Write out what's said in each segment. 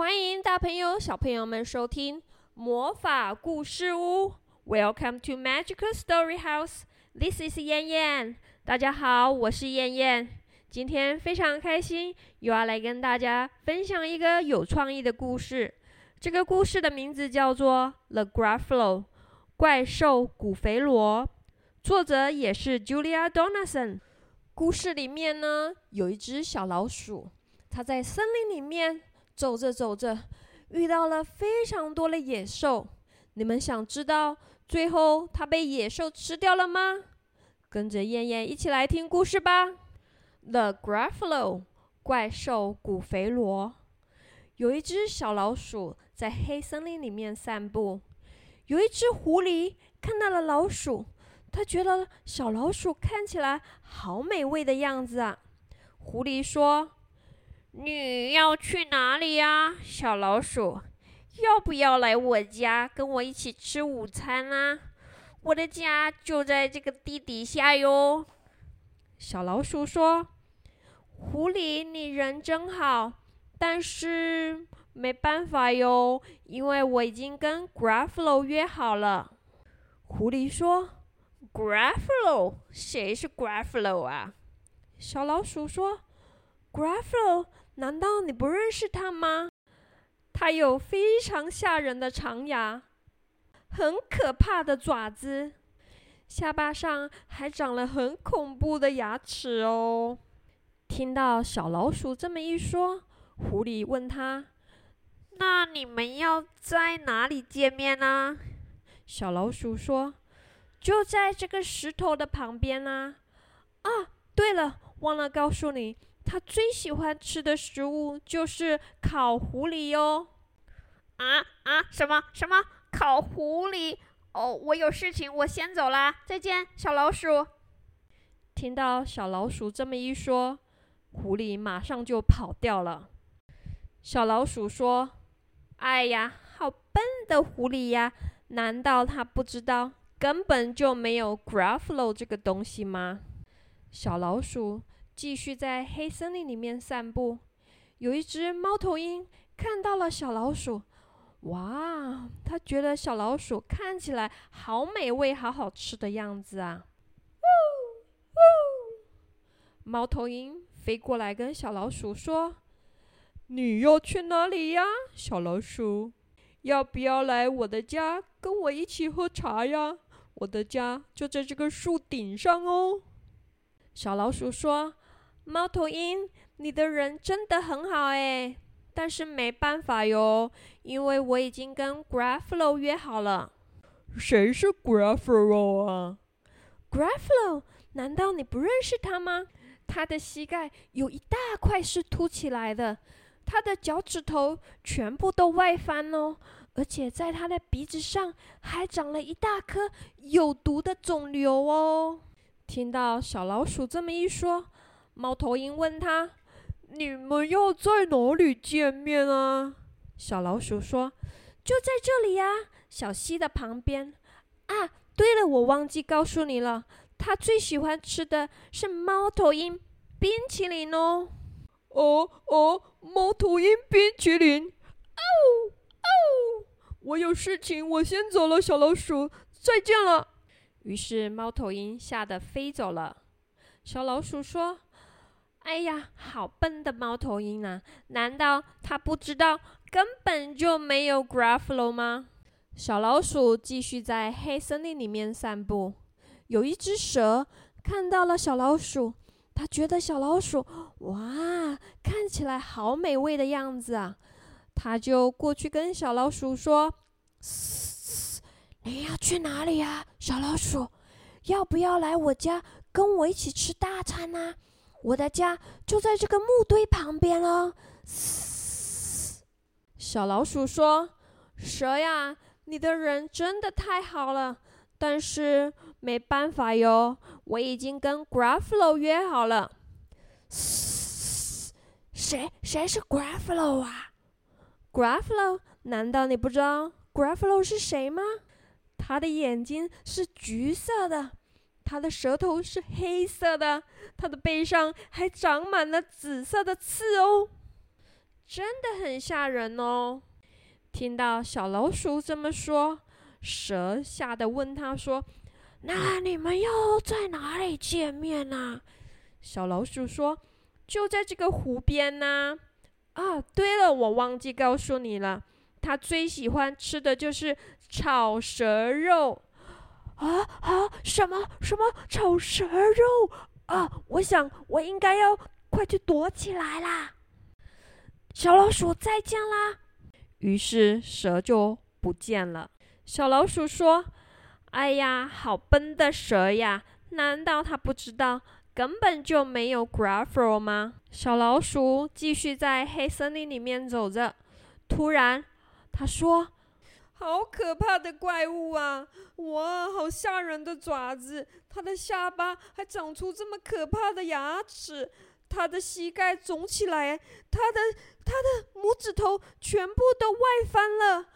欢迎大朋友、小朋友们收听魔法故事屋。Welcome to Magical Story House. This is 燕燕。大家好，我是燕燕。今天非常开心，又要来跟大家分享一个有创意的故事。这个故事的名字叫做《The Gruffalo》怪兽古肥罗，作者也是 Julia Donaldson。故事里面呢，有一只小老鼠，它在森林里面走着走着，遇到了非常多的野兽。你们想知道最后它被野兽吃掉了吗？跟着燕燕一起来听故事吧。The Gruffalo 怪兽古肥罗，有一只小老鼠在黑森林里面散步，有一只狐狸看到了老鼠。它觉得小老鼠看起来好美味的样子啊！狐狸说：“你要去哪里呀，小老鼠？要不要来我家跟我一起吃午餐啊？我的家就在这个地底下哟。”小老鼠说：“狐狸，你人真好，但是没办法哟，因为我已经跟 Grafflo 约好了。”狐狸说。：“Grafflo，谁是 Grafflo 啊？小老鼠说：“Grafflo 难道你不认识他吗？他有非常吓人的长牙，很可怕的爪子，下巴上还长了很恐怖的牙齿哦。”听到小老鼠这么一说，狐狸问他：“那你们要在哪里见面呢？”小老鼠说。就在这个石头的旁边呢。啊，对了，忘了告诉你，他最喜欢吃的食物就是烤狐狸哟。啊啊，什么什么烤狐狸？哦，我有事情，我先走啦，再见，小老鼠。听到小老鼠这么一说，狐狸马上就跑掉了。小老鼠说：“哎呀，好笨的狐狸呀！难道他不知道？”根本就没有 Gruffalo 这个东西吗？小老鼠继续在黑森林里面散步。有一只猫头鹰看到了小老鼠，哇，它觉得小老鼠看起来好美味、好好吃的样子啊！呜呜，猫头鹰飞过来跟小老鼠说：“你要去哪里呀，小老鼠？要不要来我的家跟我一起喝茶呀？”我的家就在这个树顶上哦，小老鼠说：“猫头鹰，你的人真的很好哎，但是没办法哟，因为我已经跟 Gruffalo 约好了。”谁是 Gruffalo 啊？Gruffalo？难道你不认识他吗？他的膝盖有一大块是凸起来的，他的脚趾头全部都外翻哦。而且在他的鼻子上还长了一大颗有毒的肿瘤哦！听到小老鼠这么一说，猫头鹰问他：“你们要在哪里见面啊？”小老鼠说：“就在这里呀，小溪的旁边。”啊，对了，我忘记告诉你了，它最喜欢吃的是猫头鹰冰淇淋哦！哦哦，猫头鹰冰淇淋！哦。哦，我有事情，我先走了，小老鼠，再见了。于是猫头鹰吓得飞走了。小老鼠说：“哎呀，好笨的猫头鹰啊！难道它不知道根本就没有 Gruffalo 吗？”小老鼠继续在黑森林里面散步。有一只蛇看到了小老鼠，它觉得小老鼠哇，看起来好美味的样子啊。它就过去跟小老鼠说：“你要去哪里呀，小老鼠？要不要来我家跟我一起吃大餐呢？我的家就在这个木堆旁边哦。”小老鼠说：“蛇呀，你的人真的太好了，但是没办法哟，我已经跟 Gruffalo 约好了。”谁谁是 Gruffalo 啊？Gruffalo，难道你不知道 Gruffalo 是谁吗？他的眼睛是橘色的，他的舌头是黑色的，他的背上还长满了紫色的刺哦。真的很吓人哦。听到小老鼠这么说，蛇吓得问他说：“那你们又在哪里见面呢？”小老鼠说：“就在这个湖边呢。”啊，对了，我忘记告诉你了，他最喜欢吃的就是炒蛇肉。啊啊！什么什么炒蛇肉啊？我想我应该要快去躲起来啦。小老鼠再见啦。于是蛇就不见了。小老鼠说：“哎呀，好笨的蛇呀！难道它不知道根本就没有 Gruffalo 吗？”小老鼠继续在黑森林里面走着。突然，他说：“好可怕的怪物啊！哇，好吓人的爪子！它的下巴还长出这么可怕的牙齿。”他的膝盖肿起来，他的他的拇指头全部都外翻了，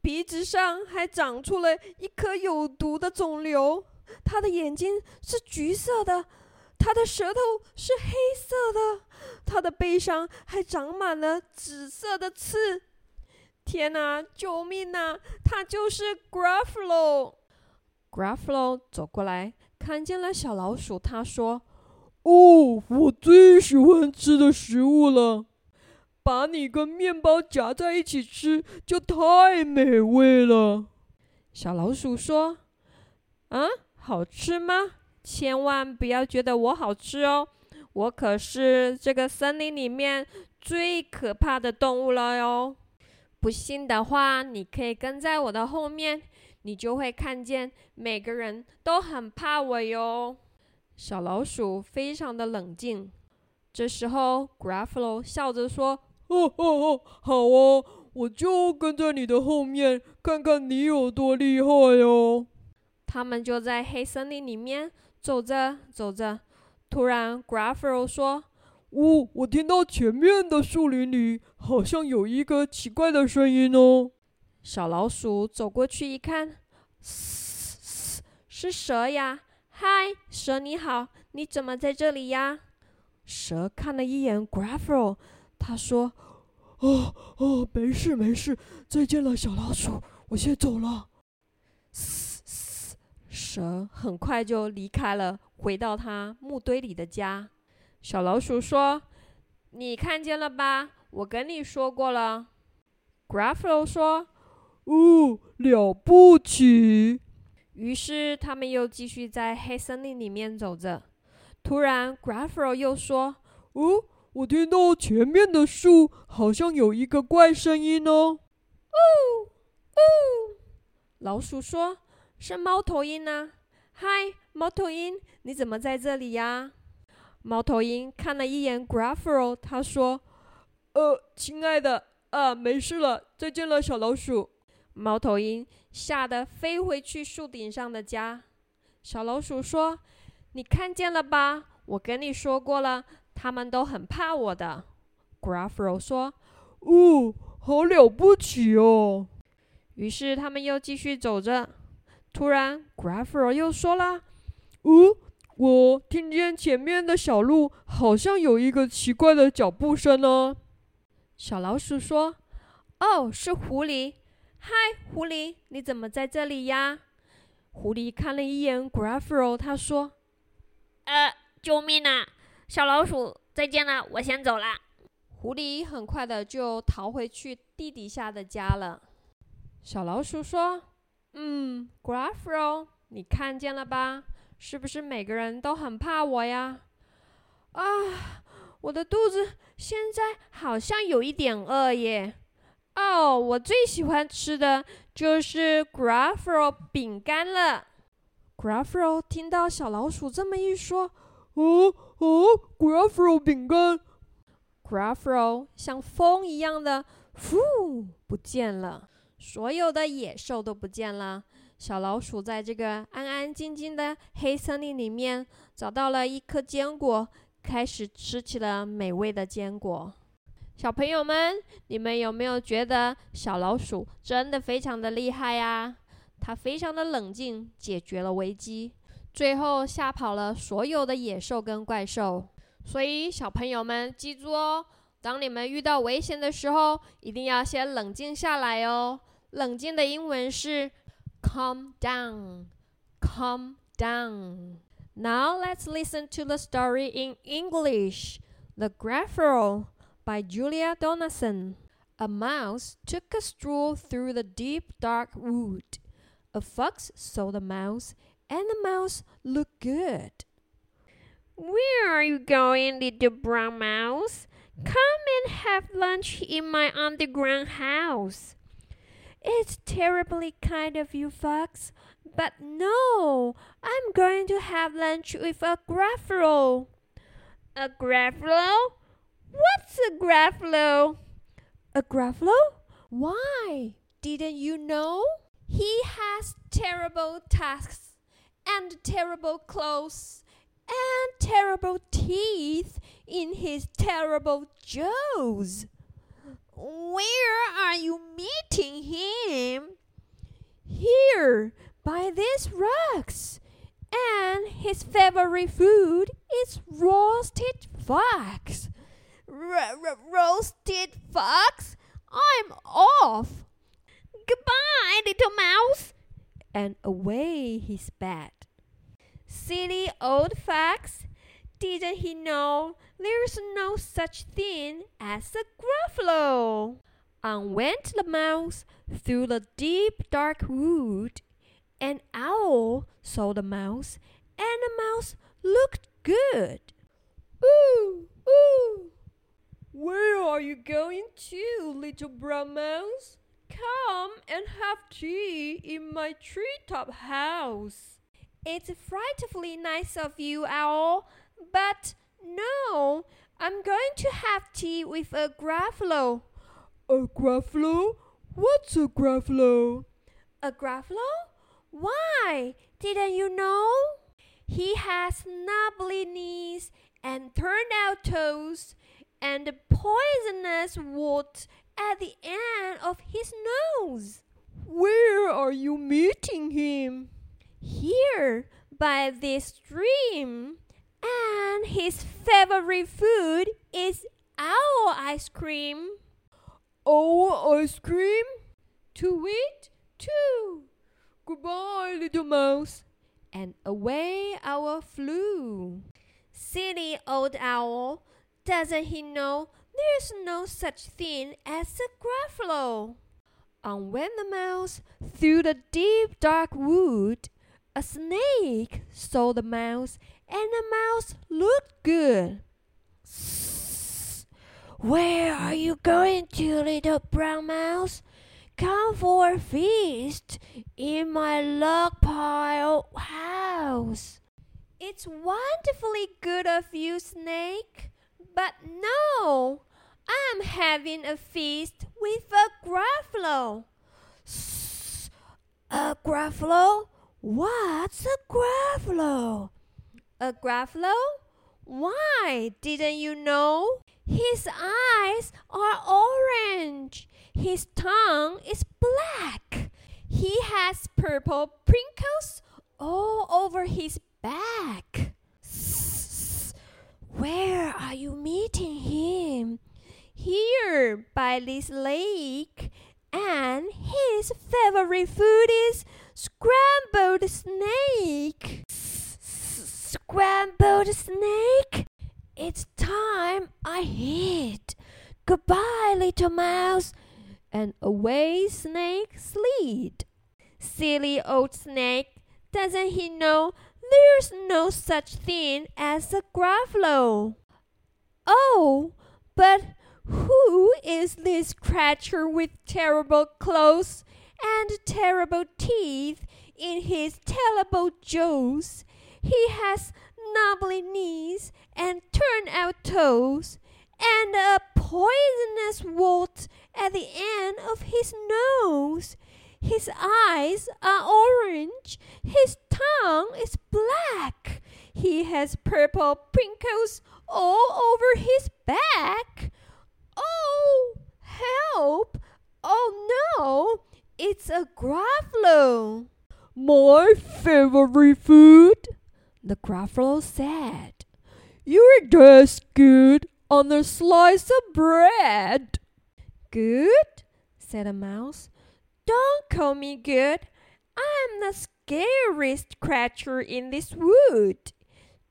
鼻子上还长出了一颗有毒的肿瘤。他的眼睛是橘色的，他的舌头是黑色的，他的背上还长满了紫色的刺。天哪，救命啊！他就是 g r a f f l o。g r a f f l o 走过来，看见了小老鼠，他说。哦，我最喜欢吃的食物了，把你跟面包夹在一起吃，就太美味了。小老鼠说：“啊，好吃吗？千万不要觉得我好吃哦，我可是这个森林里面最可怕的动物了哟。不信的话，你可以跟在我的后面，你就会看见每个人都很怕我哟。”小老鼠非常的冷静。这时候，Gruffalo 笑着说：“哦哦哦，好哦，我就跟在你的后面，看看你有多厉害哟。”他们就在黑森林里面走着走着，突然，Gruffalo 说：“呜，我听到前面的树林里好像有一个奇怪的声音哦。”小老鼠走过去一看，嘶嘶，是蛇呀。嗨，蛇你好，你怎么在这里呀？蛇看了一眼 Gruffalo，他说：“哦哦，没事没事，再见了，小老鼠，我先走了。”嘶嘶，蛇很快就离开了，回到它木堆里的家。小老鼠说：“你看见了吧？我跟你说过了。”Gruffalo 说：“哦，了不起。”于是他们又继续在黑森林里面走着。突然，Gruffalo 又说：“哦，我听到前面的树好像有一个怪声音哦。”“呜呜！”老鼠说：“是猫头鹰呢。”“嗨，猫头鹰，你怎么在这里呀？”猫头鹰看了一眼 Gruffalo，他说：“呃，亲爱的，啊，没事了，再见了，小老鼠。”猫头鹰吓得飞回去树顶上的家。小老鼠说：“你看见了吧？我跟你说过了，他们都很怕我的。” Gruffalo 说：“哦，好了不起哦。”于是他们又继续走着。突然，Gruffalo 又说了：“哦，我听见前面的小路好像有一个奇怪的脚步声呢。”小老鼠说：“哦，是狐狸。”嗨，狐狸，你怎么在这里呀？狐狸看了一眼 Gruffalo，他说：“呃，救命啊！小老鼠，再见了，我先走了。”狐狸很快的就逃回去地底下的家了。小老鼠说：“嗯，Gruffalo，你看见了吧？是不是每个人都很怕我呀？”啊，我的肚子现在好像有一点饿耶。哦，我最喜欢吃的就是 Gruffalo 饼干了。Gruffalo 听到小老鼠这么一说，哦哦，Gruffalo 饼干，Gruffalo 像风一样的，呼，不见了。所有的野兽都不见了。小老鼠在这个安安静静的黑森林里面找到了一颗坚果，开始吃起了美味的坚果。小朋友们，你们有没有觉得小老鼠真的非常的厉害呀？它非常的冷静，解决了危机，最后吓跑了所有的野兽跟怪兽。所以小朋友们记住哦，当你们遇到危险的时候，一定要先冷静下来哦。冷静的英文是 calm down, calm down. Now let's listen to the story in English. The Graffalo by Julia Donaldson. A mouse took a stroll through the deep dark wood. A fox saw the mouse, and the mouse looked good. Where are you going, little brown mouse? Come and have lunch in my underground house. It's terribly kind of you, Fox, but no, I'm going to have lunch with a Gruffalo. A Gruffalo? What's a Gruffalo? A Gruffalo? Why? Didn't you know? He has terrible tusks and terrible claws and terrible teeth in his terrible jaws. Where are you meeting him? Here, by these rocks. And his favorite food is roasted fox. R- roasted fox? I'm off. Goodbye, little mouse. And away he sped. Silly old fox! Didn't he know there's no such thing as a Gruffalo? On went the mouse through the deep dark wood. An owl saw the mouse, and the mouse looked good. Ooh, ooh! Where are you going to, little brown mouse? Come and have tea in my treetop house. It's frightfully nice of you, Owl, but no, I'm going to have tea with a Gruffalo. A Gruffalo? What's a Gruffalo? A Gruffalo? Why, didn't you know? He has knobbly knees and turned out toes and a poisonous wart at the end of his nose. Where are you meeting him? Here, by this stream. And his favorite food is owl ice cream. Owl ice cream? To eat too. Goodbye, little mouse. And away owl flew. Silly old owl, doesn't he know there's no such thing as a Gruffalo? On went the mouse through the deep dark wood. A snake saw the mouse, and the mouse looked good. Where are you going to, little brown mouse? Come for a feast in my log pile house. It's wonderfully good of you, Snake, but no, I'm having a feast with a Gruffalo. A Gruffalo? What's a Gruffalo? A Gruffalo? Why, didn't you know? His eyes are orange. His tongue is black. He has purple prickles all over his back. Where are you meeting him? Here, by this lake. And his favorite food is scrambled snake. Scrambled snake? It's time I hit. Goodbye, little mouse. And away Snake slid. Silly old Snake, doesn't he know there's no such thing as a Gruffalo? Oh, but who is this creature with terrible claws and terrible teeth in his terrible jaws? He has knobbly knees and turned out toes, and a poisonous wart at the end of his nose. His eyes are orange, his tongue is black, he has purple prickles all over his back. Oh, help! Oh no, it's a Gruffalo. My favorite food? The Gruffalo said. You're just good. on a slice of bread. Good, said the mouse. Don't call me good. I'm the scariest creature in this wood.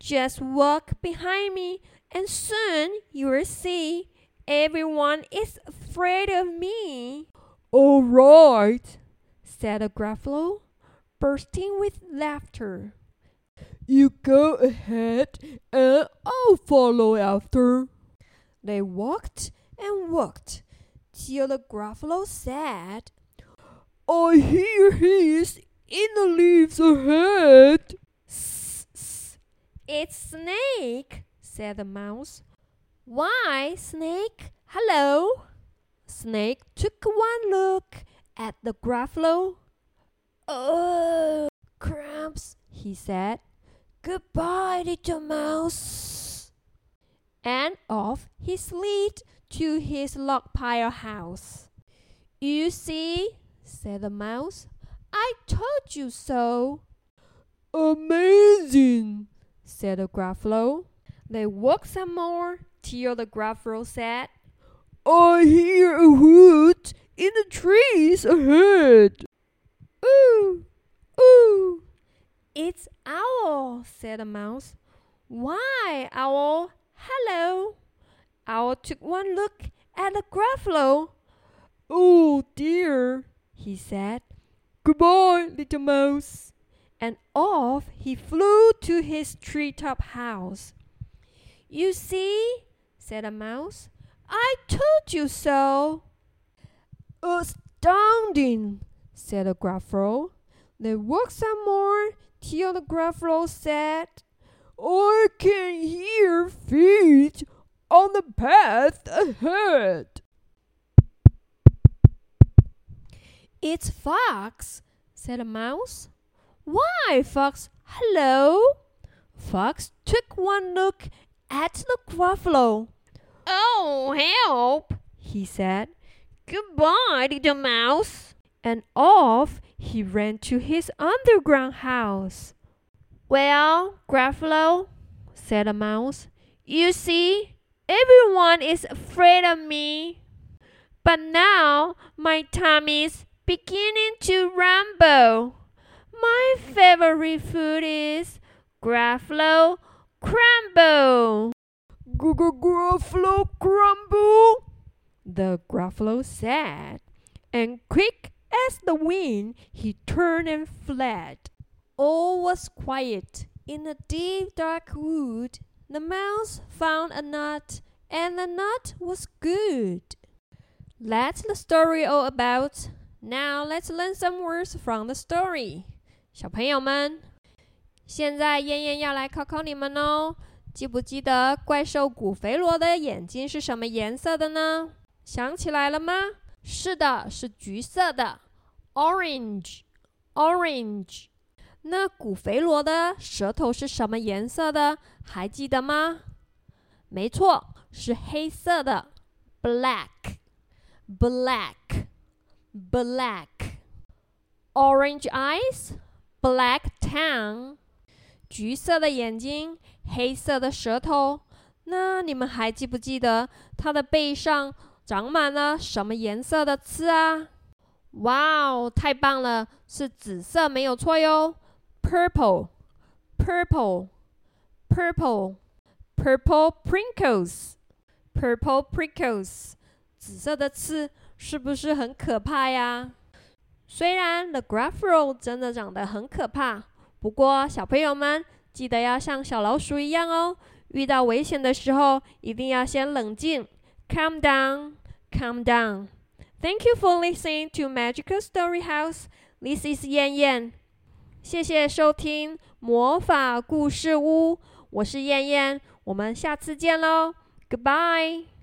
Just walk behind me, and soon you will see everyone is afraid of me. All right, said the Gruffalo, bursting with laughter. You go ahead, and I'll follow after. They walked and walked till the Gruffalo said, I hear he's in the leaves ahead. It's Snake, said the mouse. Why, Snake? Hello. Snake took one look at the Gruffalo. Oh, cramps, he said. Goodbye, little mouse. And off he slid to his log pile house. You see, said the mouse, I told you so. Amazing, said the Gruffalo. They walked some more till the Gruffalo said, I hear a hoot in the trees ahead. Ooh. It's Owl, said the mouse. Why, Owl? Hello. Owl took one look at the Gruffalo. Oh dear, he said. Goodbye, little mouse. And off he flew to his treetop house. You see, said the mouse, I told you so. Astounding, said the Gruffalo. They walked some more till the Gruffalo said, I can hear feet on the path ahead. It's Fox, said the mouse. Why, Fox? Hello. Fox took one look at the Gruffalo. Oh, help, he said. Goodbye, little mouse. And off he ran to his underground house. Well, Gruffalo, said the mouse, you see, everyone is afraid of me. But now my tummy's beginning to rumble. My favorite food is Gruffalo Crumble. Gruffalo crumble, the Gruffalo said, and quick as the wind he turned and fled. All was quiet. In a deep dark wood, the mouse found a nut, and the nut was good. That's the story all about. Now let's learn some words from the story. 小朋友们，现在燕燕要来考考你们哦。记不记得怪兽古肥罗的眼睛是什么颜色的呢？想起来了吗？是的，是橘色的 ，orange，orange。那古肥罗的舌头是什么颜色的？还记得吗？没错，是黑色的，black，black，black。Orange eyes，black tongue。橘色的眼睛。黑色的舌头，那你们还记不记得它的背上长满了什么颜色的刺啊？哇哦，太棒了，是紫色，没有错哟，purple，purple，purple，purple prickles，purple prickles，紫色的刺是不是很可怕呀？虽然 the Gruffalo 真的长得很可怕，不过小朋友们。记得要像小老鼠一样哦！遇到危险的时候，一定要先冷静，calm down，calm down。Thank you for listening to Magical Story House. This is Yan Yan.。谢谢收听魔法故事屋，我是燕燕，我们下次见喽，Goodbye。